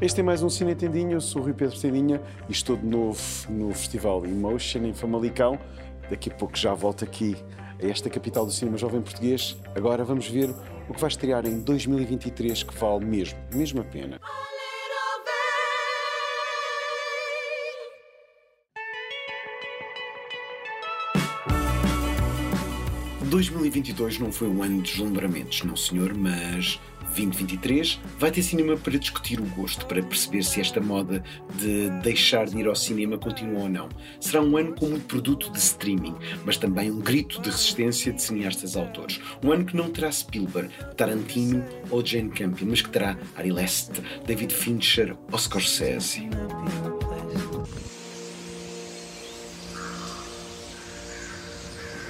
Este é mais um Cine Tendinha, eu sou o Rui Pedro Tendinha e estou de novo no Festival Emotion em Famalicão. Daqui a pouco já volto aqui a esta capital do cinema jovem português. Agora vamos ver o que vai estrear em 2023 que vale mesmo, mesmo a pena. 2022 não foi um ano de deslumbramentos, não senhor, mas 2023 vai ter cinema para discutir o gosto, para perceber se esta moda de deixar de ir ao cinema continua ou não. Será um ano com muito produto de streaming, mas também um grito de resistência de cineastas autores. Um ano que não terá Spielberg, Tarantino ou Jane Campion, mas que terá Ari Leste, David Fincher ou Scorsese.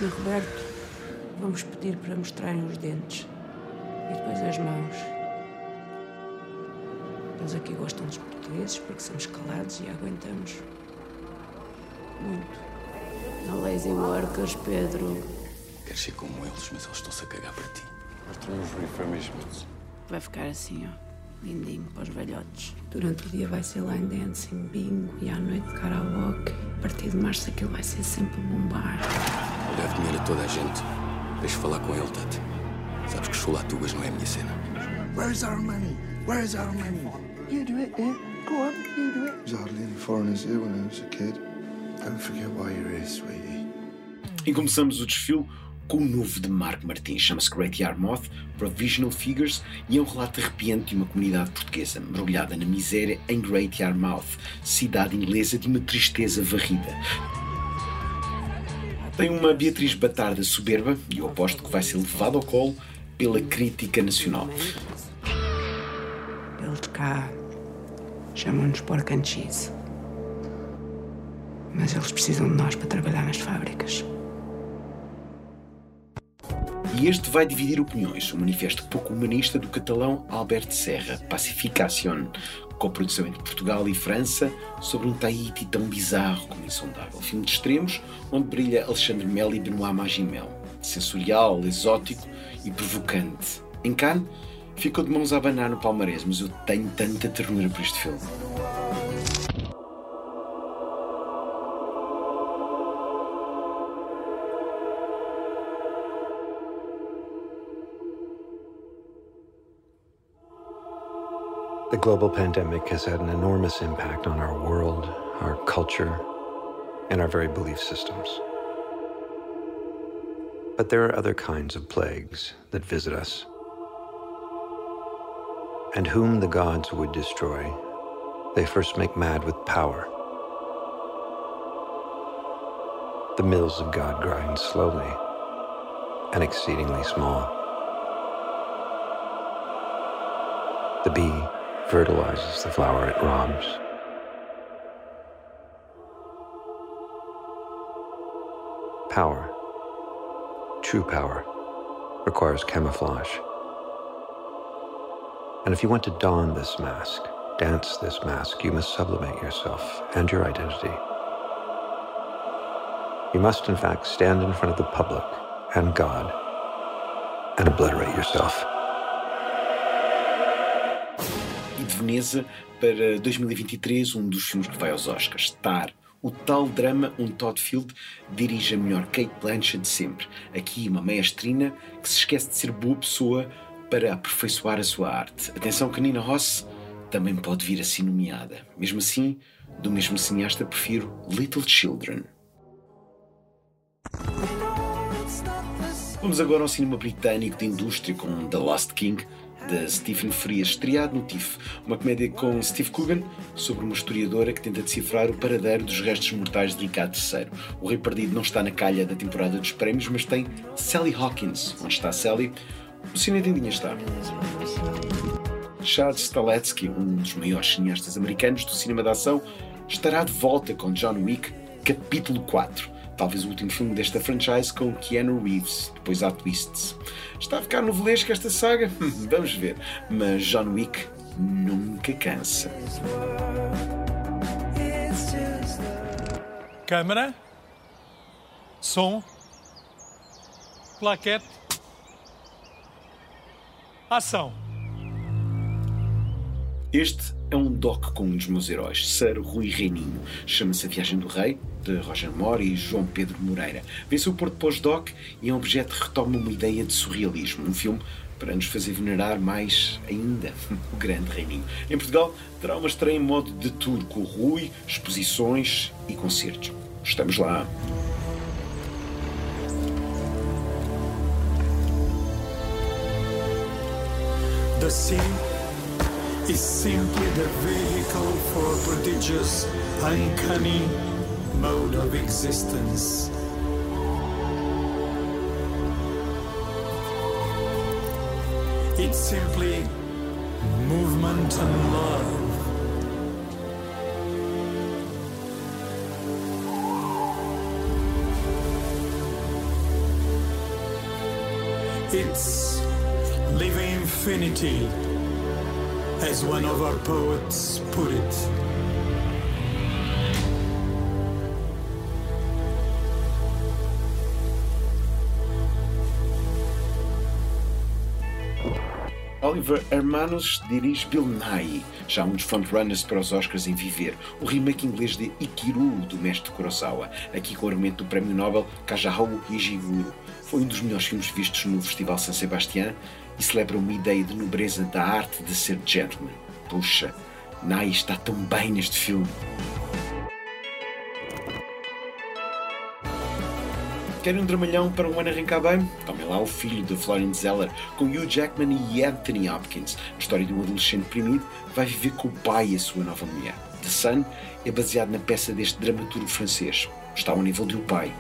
Roberto, Vamos pedir para mostrarem os dentes e depois as mãos. Eles aqui gostam dos portugueses porque somos calados e aguentamos. Muito. No lazy workers, Pedro. Queres ser como eles, mas eles estão-se a cagar para ti. Mostramos os refurbishments. Vai ficar assim, ó. Lindinho para os velhotes. Durante o dia vai ser line dancing, bingo e à noite karaoke. A partir de março aquilo vai ser sempre bombar. Eu devo dinheiro a toda a gente. Deixa falar com ele, Tati. Sabes que chulatugas não é a minha cena. Where's our money? Where's our money? You do it, yeah? Go on, you do it. I was hardly any foreigners here when I was a kid. Don't forget why you're here, sweetie. E começamos o desfile com o novo de Marco Martins. Chama-se Great Yarmouth, Provisional Figures, e é um relato arrepiante de uma comunidade portuguesa mergulhada na miséria em Great Yarmouth, cidade inglesa de uma tristeza varrida. Tem uma Beatriz Batarda soberba e eu aposto que vai ser levado ao colo pela crítica nacional. Eles cá chamam-nos pork and cheese. Mas eles precisam de nós para trabalhar nas fábricas. E este vai dividir opiniões. O manifesto pouco humanista do catalão Albert Serra, Pacificación, coprodução entre Portugal e França, sobre um Tahiti tão bizarro como insondável. Filme de extremos, onde brilha Alexandre Mel e Benoît Magimel. Sensorial, exótico e provocante. Em Cannes, ficou de mãos a abanar no palmarés, mas eu tenho tanta ternura por este filme. The global pandemic has had an enormous impact on our world, our culture, and our very belief systems. But there are other kinds of plagues that visit us. And whom the gods would destroy, they first make mad with power. The mills of God grind slowly and exceedingly small. The bee fertilizes the flower it robs. Power, true power, requires camouflage. And if you want to don this mask, dance this mask, you must sublimate yourself and your identity. You must, in fact, stand in front of the public and God and obliterate yourself. Veneza para 2023, um dos filmes que vai aos Oscars. O tal drama onde Todd Field dirige a melhor Kate Blanchett de sempre. Aqui uma maestrina que se esquece de ser boa pessoa para aperfeiçoar a sua arte. Atenção que Nina Ross também pode vir assim nomeada. Mesmo assim, do mesmo cineasta prefiro Little Children. Vamos agora ao cinema britânico de indústria com The Lost King, de Stephen Frias, estreado no TIFF, uma comédia com Steve Coogan sobre uma historiadora que tenta decifrar o paradeiro dos restos mortais de Ricardo III. O Rei Perdido não está na calha da temporada dos prémios, mas tem Sally Hawkins. Onde está Sally? O Cine Tendinha está. Charles Staletsky, um dos maiores cineastas americanos do cinema de ação, estará de volta com John Wick, capítulo 4 talvez o último filme desta franchise com Keanu Reeves, depois há twists. Está a ficar novelesca esta saga? Vamos ver. Mas John Wick nunca cansa. Câmara. Som. Plaquete. Ação. Este é um doc com um dos meus heróis, Sir Rui Reininho. Chama-se A Viagem do Rei, de Roger Moore e João Pedro Moreira. Vê-se o Porto pós-doc e é um objeto retoma uma ideia de surrealismo. Um filme para nos fazer venerar mais ainda o grande Reininho. Em Portugal, terá uma estreia em modo de tour com Rui, exposições e concertos. Estamos lá. The sea is simply the vehicle for prodigious, uncanny mode of existence. It's simply movement and love. It's living infinity, as one of our poets put it. Oliver Hermanos dirige Bill Nye, já um dos frontrunners para os Oscars em Viver, o remake inglês de Ikiru, do mestre Kurosawa, aqui com o argumento do Prémio Nobel Kajahou Ishiguro. Foi um dos melhores filmes vistos no Festival San Sebastián e celebra uma ideia de nobreza da arte de ser gentleman. Puxa, Nye está tão bem neste filme. Querem um dramalhão para um ano arrancar bem? Tomem lá o filho de Florian Zeller, com Hugh Jackman e Anthony Hopkins. A história de um adolescente deprimido que vai viver com o pai e a sua nova mulher. The Sun é baseado na peça deste dramaturgo francês. Está ao nível de O Pai.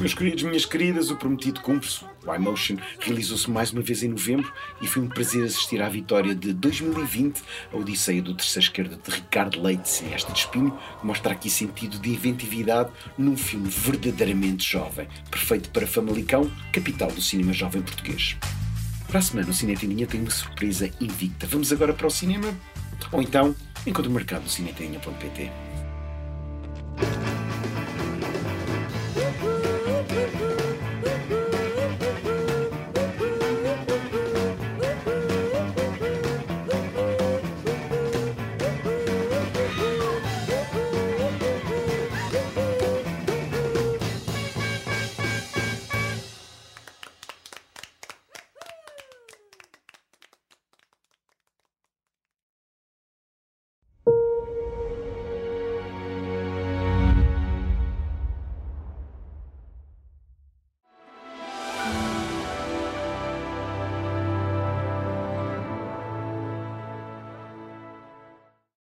Meus queridos, minhas queridas, o prometido cumpre-se. O iMotion realizou-se mais uma vez em novembro e foi um prazer assistir à vitória de 2020, a Odisseia do Terceiro Esquerda de Ricardo Leite, cineasta de espinho, mostra aqui sentido de inventividade num filme verdadeiramente jovem, perfeito para Famalicão, capital do cinema jovem português. Para a semana, o Cinetinha tem uma surpresa invicta. Vamos agora para o cinema? Ou então, encontre o mercado do cinetinha.pt.